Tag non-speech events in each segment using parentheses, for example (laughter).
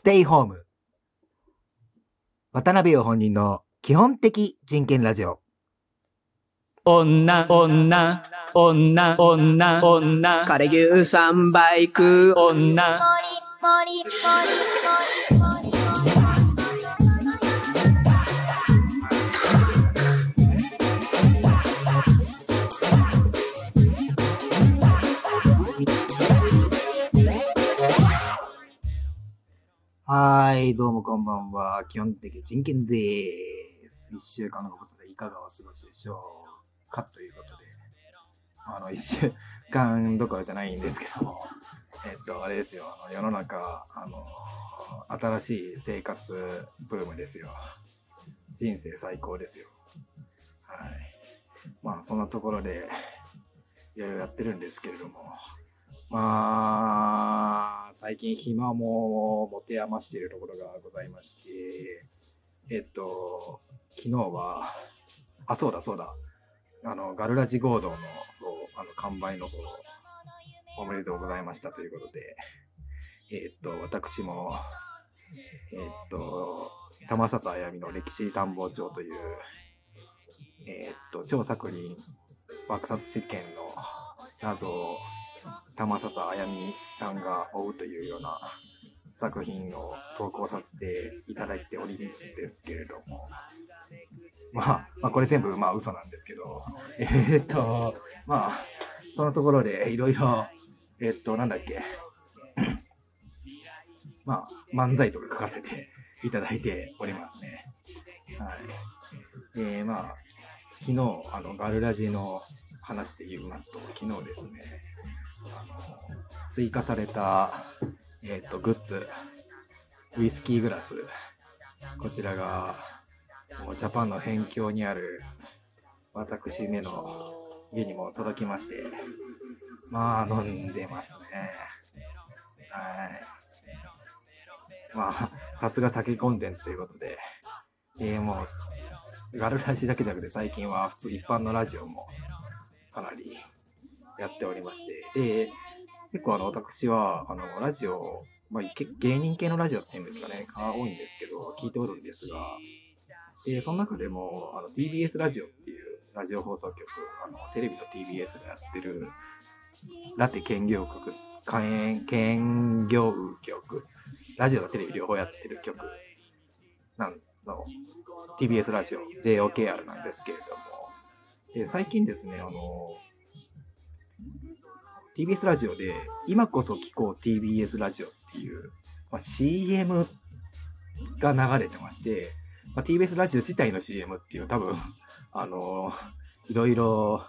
ステイホーム。渡辺陽本人の基本的人権ラジオ。女、女、女、女、女、枯れ牛三倍食う女、もりもりはい、どうもこんばんは。基本的人権でーす。一週間のことでいかがお過ごしでしょうかということで、あの、一週間どころじゃないんですけども、(laughs) えっと、あれですよ、あの世の中、あの、新しい生活ブームですよ。人生最高ですよ。はい。まあ、そんなところで、いろいろやってるんですけれども、まあ、最近暇も持て余しているところがございまして、えっと、昨日は、あ、そうだそうだ、あの、ガルラジ合同の、あの、完売の方、おめでとうございましたということで、えっと、私も、えっと、玉里あやみの歴史探訪帳という、えっと、超作品爆殺事件の謎を玉笹あやみさんが追うというような作品を投稿させていただいておりですけれども、(laughs) まあ、まあ、これ全部まあ嘘なんですけど、(laughs) えーっと、まあ、そのところでいろいろ、えーっと、なんだっけ、(coughs) まあ、漫才とか書かせていただいておりますね。はい。で、まあ、昨日、あの、ガルラジの話で言いますと、昨日ですね、追加された、えっ、と、グッズ、ウイスキーグラス、こちらが、もうジャパンの辺境にある、私めの家にも届きまして、まあ、飲んでますね。はい。まあ、さすが酒コンテンツということで、えー、もう、ガルラジだけじゃなくて最近は普通一般のラジオもかなりやっておりまして、で、結構あの、私は、あの、ラジオ、まあ、芸人系のラジオっていうんですかね、が多いんですけど、聞いておるんですが、で、その中でも、あの、TBS ラジオっていうラジオ放送局、あの、テレビと TBS がやってる、ラテ兼業局、兼兼業局、ラジオとテレビ両方やってる局なんの、TBS ラジオ、JOKR なんですけれども、で最近ですね、あの、TBS ラジオで、今こそ聞こう TBS ラジオっていう、まあ、CM が流れてまして、まあ、TBS ラジオ自体の CM っていう多分、(laughs) あの、いろいろ、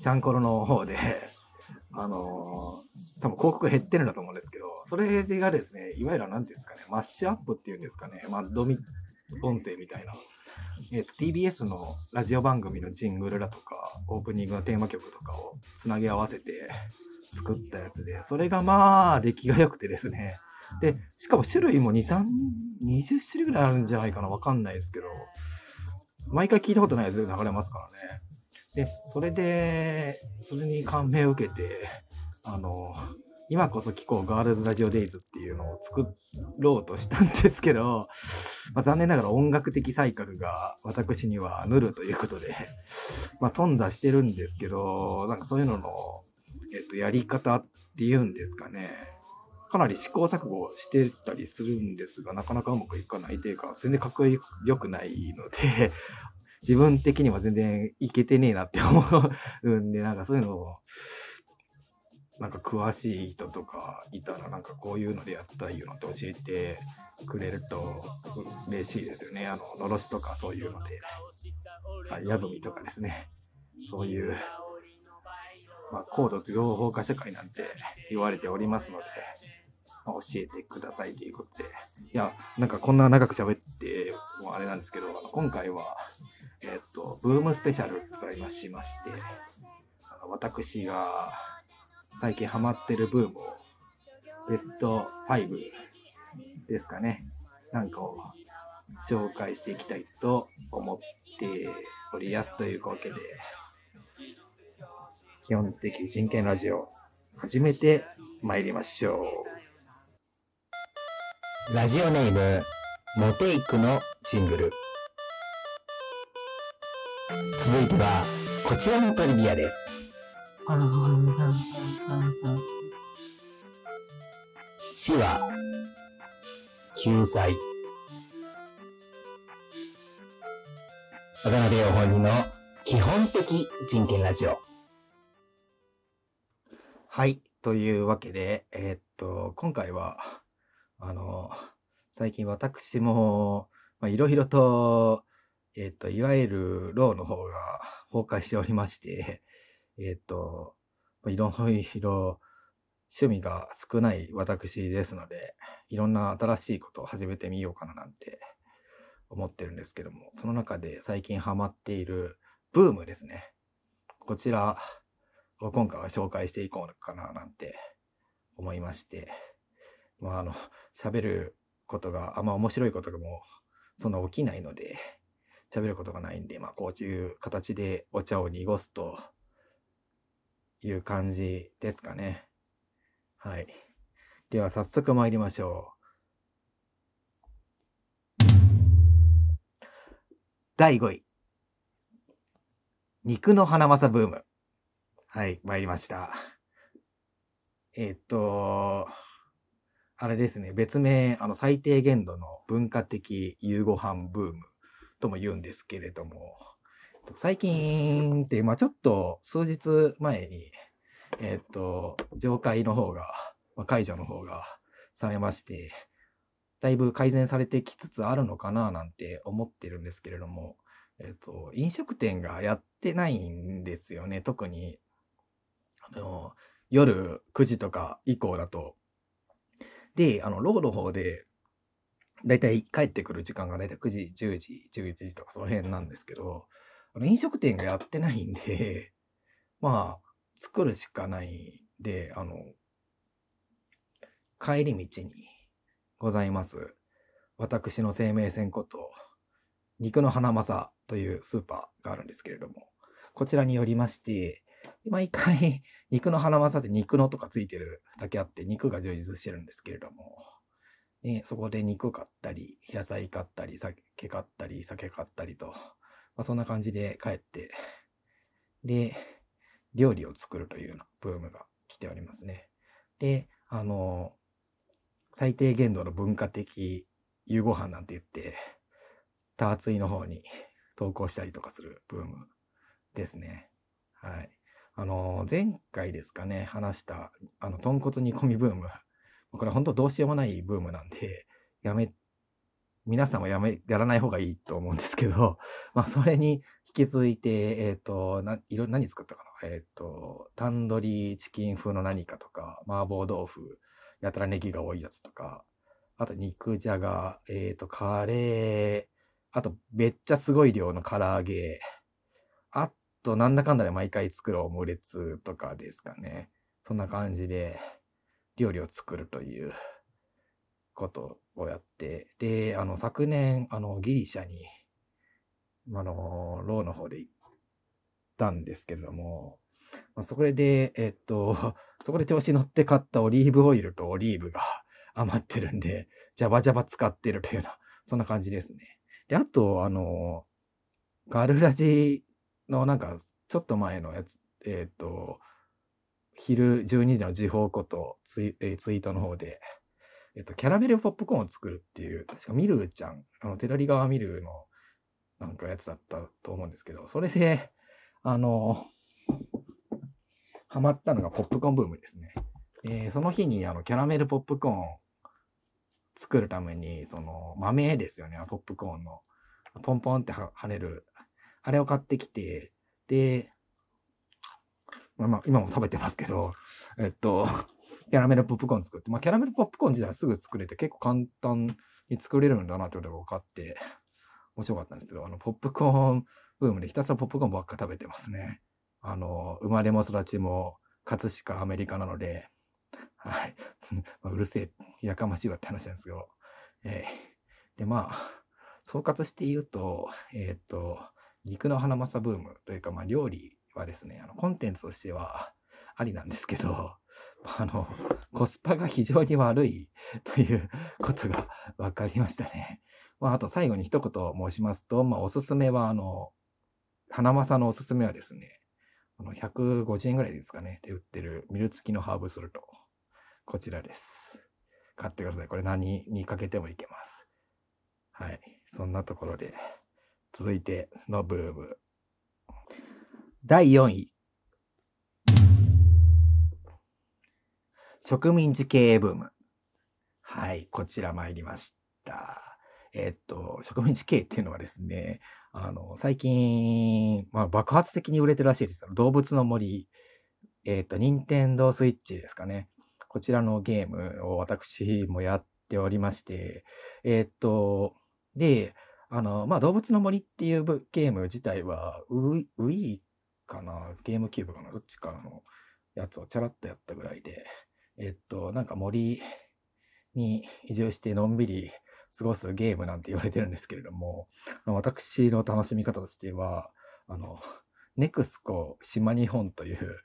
ちゃんころの方で、(laughs) あの、多分広告減ってるんだと思うんですけど、それがですね、いわゆるなんていうんですかね、マッシュアップっていうんですかね、まあ、ドミ、音声みたいな、えっ、と、TBS のラジオ番組のジングルだとか、オープニングのテーマ曲とかをつなぎ合わせて作ったやつで、それがまあ、出来が良くてですね。で、しかも種類も2、3、20種類ぐらいあるんじゃないかな、わかんないですけど、毎回聞いたことないやつで流れますからね。で、それで、それに感銘を受けて、あの、今こそ聞こうガールズラジオデイズっていうのを作ろうとしたんですけど、まあ、残念ながら音楽的才覚が私にはぬるということで、まあ、頓挫してるんですけど、なんかそういうのの、えっと、やり方っていうんですかね。かなり試行錯誤してたりするんですが、なかなかうまくいかないというか、全然かっこよくないので、自分的には全然いけてねえなって思うんで、なんかそういうのを、なんか詳しい人とかいたら、なんかこういうのでやったらいいよって教えてくれると嬉しいですよね。あの、のろしとかそういうので。はい、やぶみとかですね。そういう、まあ、高度情報化社会なんて言われておりますので、まあ、教えてくださいということで。いや、なんかこんな長く喋ってもあれなんですけど、今回は、えっと、ブームスペシャルとしまして、私が最近ハマってるブームを、ベスト5ですかね、なんかを紹介していきたいと思っておりやすというわけで、基本的人権ラジオ、始めて参りましょう。ラジオネーム、モテイクのジングル。続いては、こちらのトリビアです。死は、救済。渡辺陽本人の基本的人権ラジオ。はい。というわけで、えーっと、今回は、あの、最近私も、まあ、いろいろと、えーっと、いわゆるローの方が崩壊しておりまして、えーと、いろいろ趣味が少ない私ですので、いろんな新しいことを始めてみようかななんて思ってるんですけども、その中で最近ハマっているブームですね。こちらを今回は紹介していこうかななんて思いまして、まああの、喋ることがあんま面白いことがもうそんな起きないので、喋ることがないんで、まあこういう形でお茶を濁すという感じですかね。はい。では早速参りましょう。第5位。肉の花正ブーム。はい、参りました。えっと、あれですね、別名、あの、最低限度の文化的夕ご飯ブームとも言うんですけれども、最近って、まあちょっと数日前に、えーっと、上海の方が、まあ、解除の方がされまして、だいぶ改善されてきつつあるのかななんて思ってるんですけれども、えっと、飲食店がやってないんですよね。特に、あの、夜9時とか以降だと。で、あの、ローの方で、だいたい帰ってくる時間がだいたい9時、10時、11時とかその辺なんですけど、飲食店がやってないんで、(laughs) まあ、作るしかないんで、あの、帰り道にございます。私の生命線こと、肉の花正というスーパーがあるんですけれども、こちらによりまして、毎回肉の花正って肉のとかついてるだけあって肉が充実してるんですけれども、ね、そこで肉買ったり、野菜買ったり、酒買ったり、酒買ったりと、まあ、そんな感じで帰って、で、料理を作るというようなブームが来ておりますね。で、あの、最低限度の文化的夕ご飯なんて言って、ターツイの方に投稿したりとかするブームですね。はい。あの、前回ですかね、話した、あの、豚骨煮込みブーム。これ本当どうしようもないブームなんで、やめ、皆さんもやめ、やらない方がいいと思うんですけど、まあ、それに引き続いて、えっ、と、な、いろ、何作ったかな？えっ、と、タンドリーチキン風の何かとか、麻婆豆腐、やたらネギが多いやつとか、あと肉じゃが、えっ、と、カレー、あと、めっちゃすごい量の唐揚げ、あと、なんだかんだで毎回作るオムレツとかですかね。そんな感じで、料理を作るということをやって、で、あの、昨年、あの、ギリシャに、あの、ローの方で行ったんですけれども、まあ、そこで、えっと、(laughs) そこで調子乗って買ったオリーブオイルとオリーブが (laughs) 余ってるんで、ジャバジャバ使ってるというような、そんな感じですね。で、あと、あの、ガルラジのなんか、ちょっと前のやつ、えっ、と、昼12時の時報ことツイ,、えーツイートの方で、えっ、と、キャラメルポップコーンを作るっていう、確かミルーちゃん、あの、テラリ川ミルーのなんかやつだったと思うんですけど、それで、(laughs) あの、ハマったのがポップコーンブームですね。えーその日にあのキャラメルポップコーン作るために、その豆ですよね、ポップコーンの。ポンポンっては跳ねる。あれを買ってきて、で、まあ、今も食べてますけど、えっと、キャラメルポップコーン作って、まあ、キャラメルポップコーン自体はすぐ作れて結構簡単に作れるんだなってことが分かって、面白かったんですけど、あの、ポップコーンブームでひたすらポップコーンばっか食べてますね。あの、生まれも育ちも葛飾アメリカなので、はい。(laughs) うるせえ、やかましいわって話なんですけど、えーで、まあ、総括して言うと、えーっと、肉の花正ブームというか、まあ、料理はですね、あの、コンテンツとしてはありなんですけど、(laughs) あの、コスパが非常に悪いという (laughs) ことが分かりましたね。まあ、あと最後に一言申しますと、まあ、おすすめは、あの、花正のおすすめはですね、あの150円ぐらいですかね、で売ってるミル付きのハーブソルト。こちらです。買ってください。これ何にかけてもいけます。はい。そんなところで、続いてのブーム。第4位。植民地経営ブーム。はい、こちら参りました。えっと、植民地経営っていうのはですね、あの、最近、まあ、爆発的に売れてるらしいですよ。動物の森、えっと、任天堂スイッチですかね。こちらのゲームを私もやっておりまして、えっと、で、あの、まあ、動物の森っていうぶゲーム自体は、ウィ Wii かな？ゲームキューブかな？どっちかのやつをチャラッとやったぐらいで、えっと、なんか森に移住してのんびり過ごすゲームなんて言われてるんですけれども、私の楽しみ方としては、あの、ネクスコ島日本という、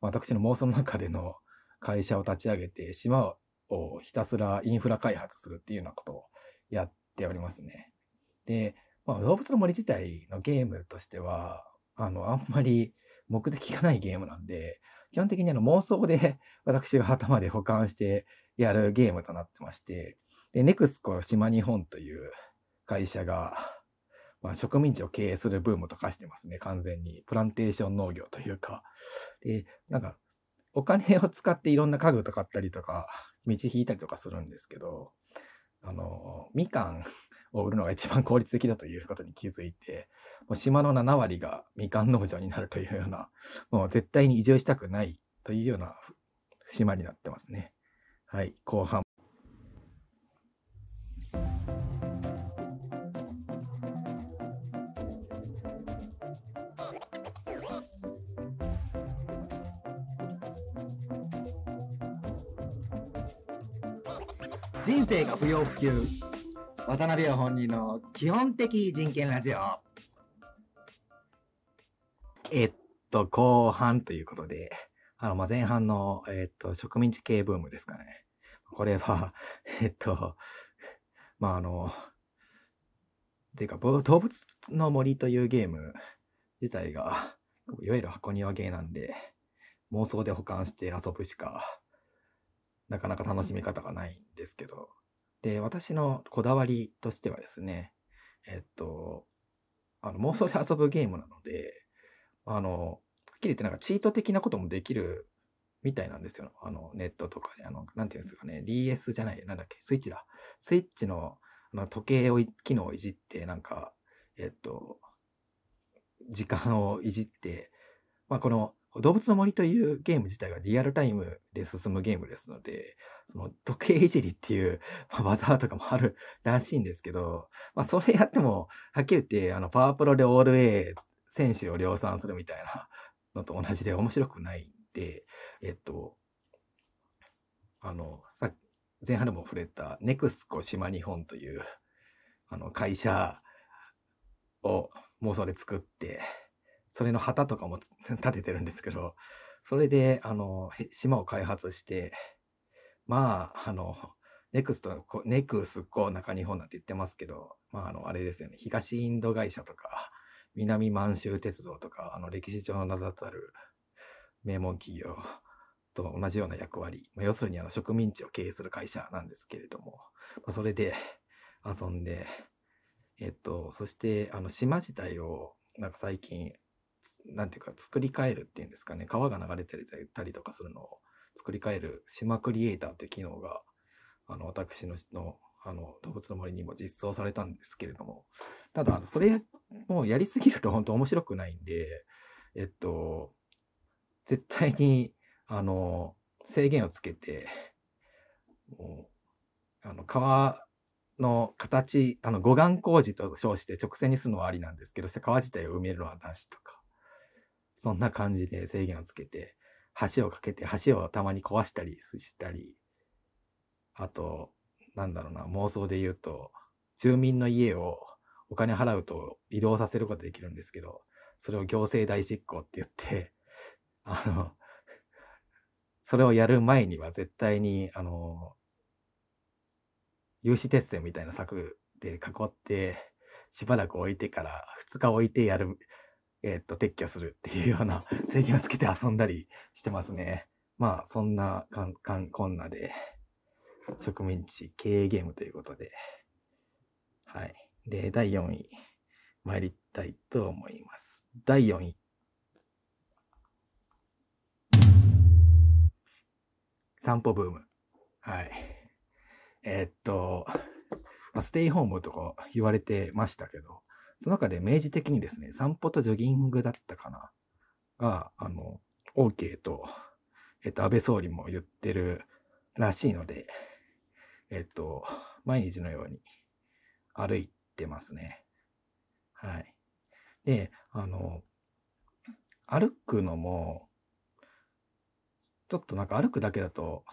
私の妄想の中での会社を立ち上げて、島をひたすらインフラ開発するっていうようなことをやっておりますね。で、まあ、動物の森自体のゲームとしては、あの、あんまり目的がないゲームなんで、基本的にあの妄想で (laughs) 私が頭で保管してやるゲームとなってまして、で、ネクスコ島日本という会社が、まあ、植民地を経営するブームと化してますね、完全に。プランテーション農業というか。で、なんか、お金を使っていろんな家具とか買ったりとか、道引いたりとかするんですけど、あの、みかんを売るのが一番効率的だということに気づいて、もう島の7割がみかん農場になるというような、もう絶対に移住したくないというような島になってますね。はい、後半。人生が不要不急。渡辺は本人の基本的人権ラジオ。えっと、後半ということで、あの、まあ、前半の、えっと、植民地系ブームですかね。これは、(laughs) えっと、まあ、あの、っていうか、動物の森というゲーム自体が、いわゆる箱庭ゲーなんで、妄想で保管して遊ぶしか、なかなか楽しみ方がないんですけど、で、私のこだわりとしてはですね、えっと、あの妄想で遊ぶゲームなので、あの、はっきり言ってなんかチート的なこともできるみたいなんですよ。あの、ネットとかで、あの、なんていうんですかね、DS じゃない、なんだっけ、スイッチだ。スイッチのあの時計を、機能をいじって、なんか、えっと、時間をいじって、まあ、この、動物の森というゲーム自体がリアルタイムで進むゲームですので、その時計いじりっていう、まあ、技とかもあるらしいんですけど、まあ、それやっても、はっきり言って、あの、パワープロでオール A 選手を量産するみたいな (laughs) のと同じで面白くないんで、えっと、あの、さ前半でも触れた、ネクスコ島日本という、あの、会社を妄想で作って、それの旗とかも (laughs) 立ててるんですけど、それで、あの、島を開発して、まあ、あの、ネクスト、ネクスコ中日本なんて言ってますけど、まあ、あの、あれですよね、東インド会社とか、南満州鉄道とか、あの、歴史上の名だたる名門企業と同じような役割、まあ、要するにあの植民地を経営する会社なんですけれども、まあ、それで遊んで、えっと、そして、あの、島自体を、なんか最近、なんていうか、作り変えるっていうんですかね、川が流れてたりとかするのを作り変える島クリエイターという機能が、あの、私の、のあの、動物の森にも実装されたんですけれども、ただ、それ、もうやりすぎると本当面白くないんで、えっと、絶対に、あの、制限をつけて、もう、あの、川の形、あの、護岸工事と称して直線にするのはありなんですけど、川自体を埋めるのはなしとか、そんな感じで制限をつけて、橋をかけて、橋をたまに壊したりしたり、あと、なんだろうな、妄想で言うと、住民の家をお金払うと移動させることできるんですけど、それを行政代執行って言って、(laughs) あの、それをやる前には絶対に、あの、有刺鉄線みたいな柵で囲って、しばらく置いてから、2日置いてやる、えっと、撤去するっていうような (laughs) 制限をつけて遊んだりしてますね。まあ、そんなかん、かん、こんなで、植民地経営ゲームということで、はい。で、第4位、参りたいと思います。第4位。散歩ブーム。はい。えーっと、まあステイホームとか言われてましたけど、その中で明示的にですね、散歩とジョギングだったかなが、あの、OK と、えっと、安倍総理も言ってるらしいので、えっと、毎日のように歩いてますね。はい。で、あの、歩くのも、ちょっとなんか歩くだけだと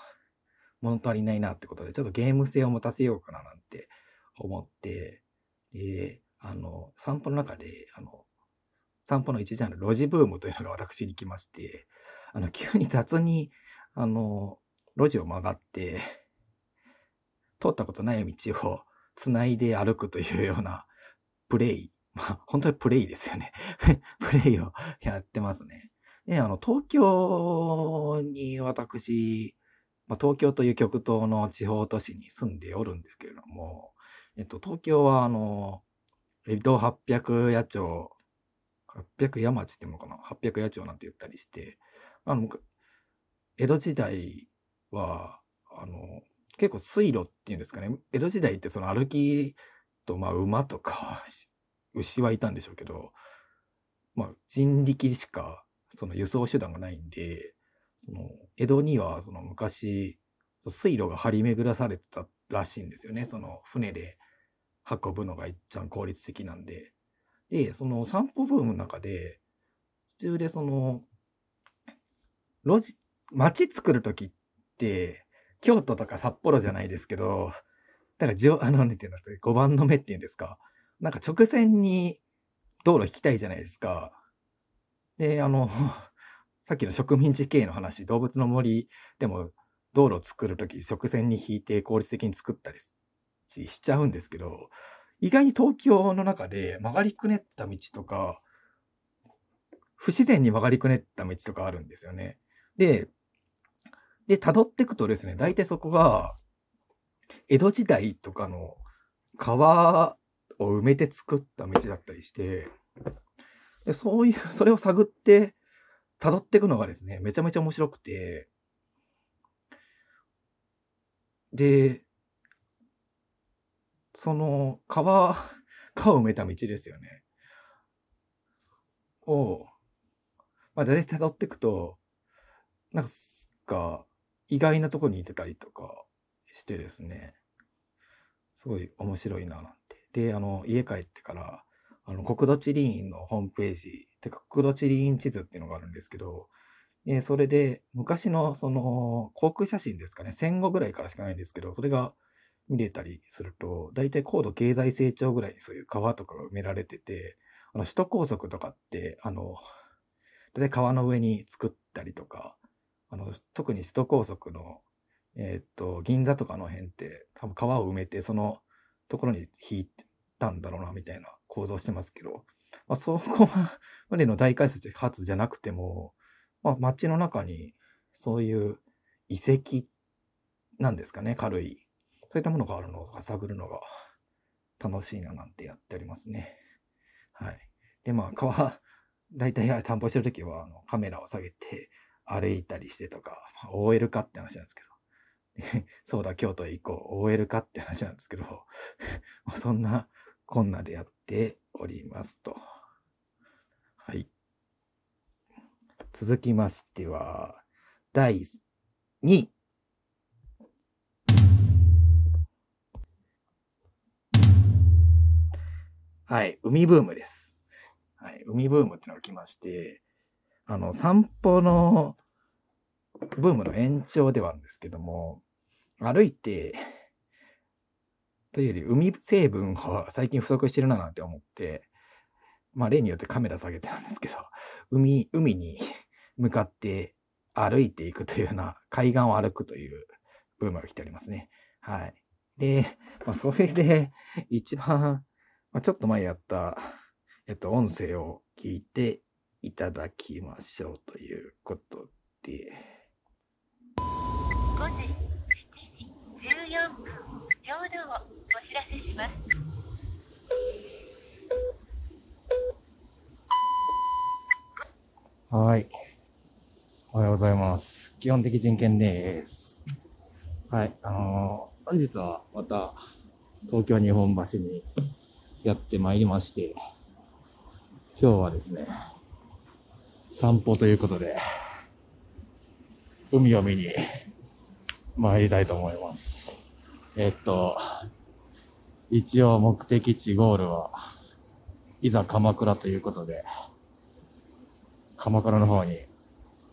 物足りないなってことで、ちょっとゲーム性を持たせようかななんて思って、で、あの、散歩の中で、あの、散歩の一ジャンル、路地ブームというのが私に来まして、あの、急に雑に、あの、路地を曲がって、通ったことない道を繋いで歩くというようなプレイ。(laughs) まあ、本当にプレイですよね。(laughs) プレイをやってますね。で、あの、東京に私、まあ、東京という極東の地方都市に住んでおるんですけれども、えっと、東京は、あの、江戸800野町、800山町っていうのかな ?800 野町なんて言ったりして、あの、江戸時代は、あの、結構水路っていうんですかね。江戸時代ってその歩きと、まあ、馬とか、牛はいたんでしょうけど、まあ、人力しか、その輸送手段がないんで、その、江戸には、その昔、水路が張り巡らされてたらしいんですよね。その、船で運ぶのが一番効率的なんで。で、その散歩ブームの中で、途中でその、路地、街作るときって、京都とか札幌じゃないですけど、なんかじょ、(laughs) あの、なんていうんですか、5番の目っていうんですか。なんか直線に道路引きたいじゃないですか。で、あの、(laughs) さっきの植民地系の話、動物の森でも道路を作るとき直線に引いて効率的に作ったりししちゃうんですけど、意外に東京の中で曲がりくねった道とか、不自然に曲がりくねった道とかあるんですよね。で、で、辿っていくとですね、大体そこが、江戸時代とかの川を埋めて作った道だったりして、でそういう、それを探って、辿っていくのがですね、めちゃめちゃ面白くて、で、その川、川を埋めた道ですよね。を、まあ、大体辿っていくと、なんか、意外なとこにいてたりとかしてですね、すごい面白いななんて。で、あの、家帰ってから、あの、国土地理院のホームページ、てか国土地理院地図っていうのがあるんですけど、でそれで昔のその航空写真ですかね、戦後ぐらいからしかないんですけど、それが見れたりすると、大体高度経済成長ぐらいにそういう川とかが埋められてて、あの首都高速とかって、あの、大体川の上に作ったりとか、あの、特に首都高速の、えーっと、銀座とかの辺って、多分川を埋めて、そのところに引いたんだろうな、みたいな構造してますけど、まあ、そこまでの大開発じゃなくても、まあ、街の中にそういう遺跡なんですかね、軽い。そういったものがあるのを探るのが楽しいななんてやっておりますね。はい。で、まあ、川、大体散歩してるときはあのカメラを下げて歩いたりしてとか、OL かって話なんですけど。(laughs) そうだ、京都へ行こう。OL かって話なんですけど、(laughs) そんなこんなでやっておりますと。はい。続きましては、第2位。はい、海ブームです。はい、海ブームってのが来まして、あの、散歩のブームの延長ではあるんですけども、歩いて、というより海成分が最近不足してるななんて思って、まあ例によってカメラ下げてたんですけど、海、海に向かって歩いていくというような、海岸を歩くというブームが来ておりますね。はい。で、まあ、それで、一番、まあ、ちょっと前やった、えっと、音声を聞いていただきましょうということで、5時7時14分ちょうどをお知らせします。はい。おはようございます。基本的人権です。はい。あのー本日はまた東京日本橋にやってまいりまして、今日はですね、散歩ということで、海を見に参りたいと思います。えっと、一応目的地ゴールは、いざ鎌倉ということで、鎌倉の方に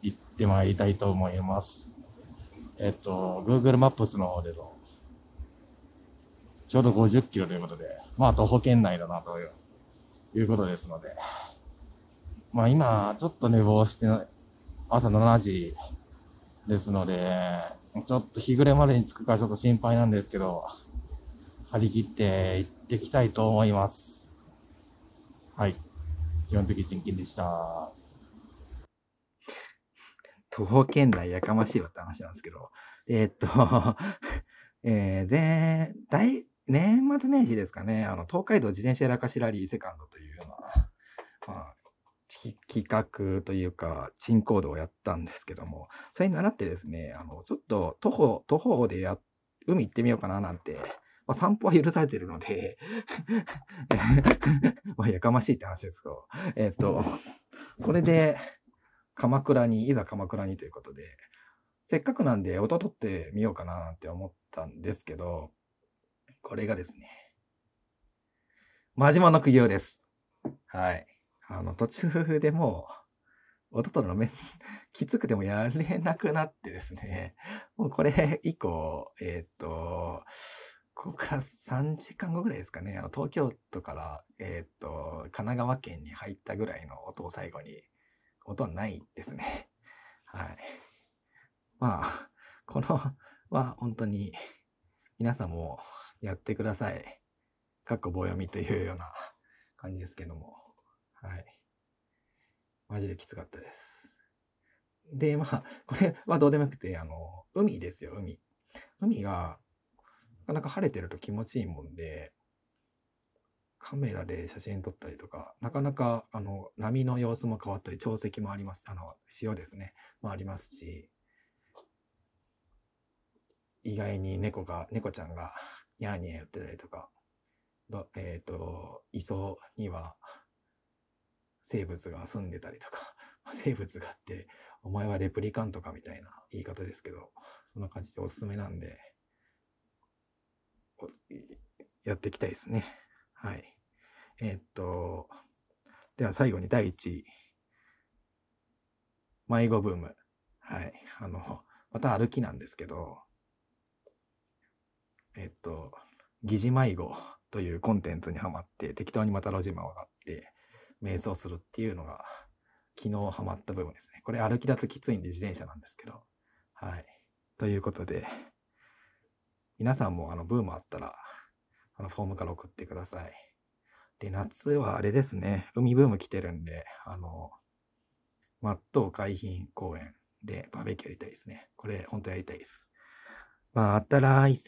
行ってまいりたいと思います。えっと、Google マップスの方での、ちょうど50キロということで、まあ徒歩圏内だなといういうことですので、まあ今、ちょっと寝坊して、朝7時ですので、ちょっと日暮れまでに着くかちょっと心配なんですけど、張り切って行ってきたいと思います。はい。基本的人権でした。徒歩圏内やかましいわって話なんですけど、えーっと、(laughs) えー、前、大、年末年始ですかね、あの、東海道自転車やらかしラリーセカンドというような、まあ、企画というか、鎮行動をやったんですけども、それに習ってですね、あの、ちょっと徒歩、徒歩でや、海行ってみようかななんて、まあ、散歩は許されてるので、(laughs) まあ、やかましいって話ですけど、えーっと、それで、鎌倉に、いざ鎌倉にということで、せっかくなんで音取ってみようかななんて思ったんですけど、これがですね、真島の苦行です。はい。あの、途中でもう、音取るのめ、きつくてもやれなくなってですね、(laughs) もうこれ以降、えーっと、ここから3時間後ぐらいですかね、あの東京都から、えーっと、神奈川県に入ったぐらいの音を最後に、音はないですね。はい。まあ、このは本当に皆さんもやってください。かっこ棒読みというような感じですけども。はい。マジできつかったです。で、まあ、これはどうでもよくて、あの、海ですよ、海。海が、なかなか晴れてると気持ちいいもんで、カメラで写真撮ったりとか、なかなか、あの、波の様子も変わったり、潮汐もあります。あの、潮ですね。もありますし、意外に猫が、猫ちゃんが、ニャーニャー言ってたりとか、えっ、と、磯には、生物が住んでたりとか、(laughs) 生物があって、お前はレプリカントかみたいな言い方ですけど、そんな感じでおすすめなんで、やっていきたいですね。はい。えーっと、では最後に第1位。迷子ブーム。はい。あの、また歩きなんですけど、えっと、疑似迷子というコンテンツにハマって、適当にまた路地回って、瞑想するっていうのが、昨日ハマった部分ですね。これ歩き出すきついんで自転車なんですけど。はい。ということで、皆さんもあのブームあったら、あのフォームから送ってください。で、夏はあれですね、海ブーム来てるんで、あの、マット海浜公園でバーベキューやりたいですね。これ、本当やりたいです。まあ、あったら、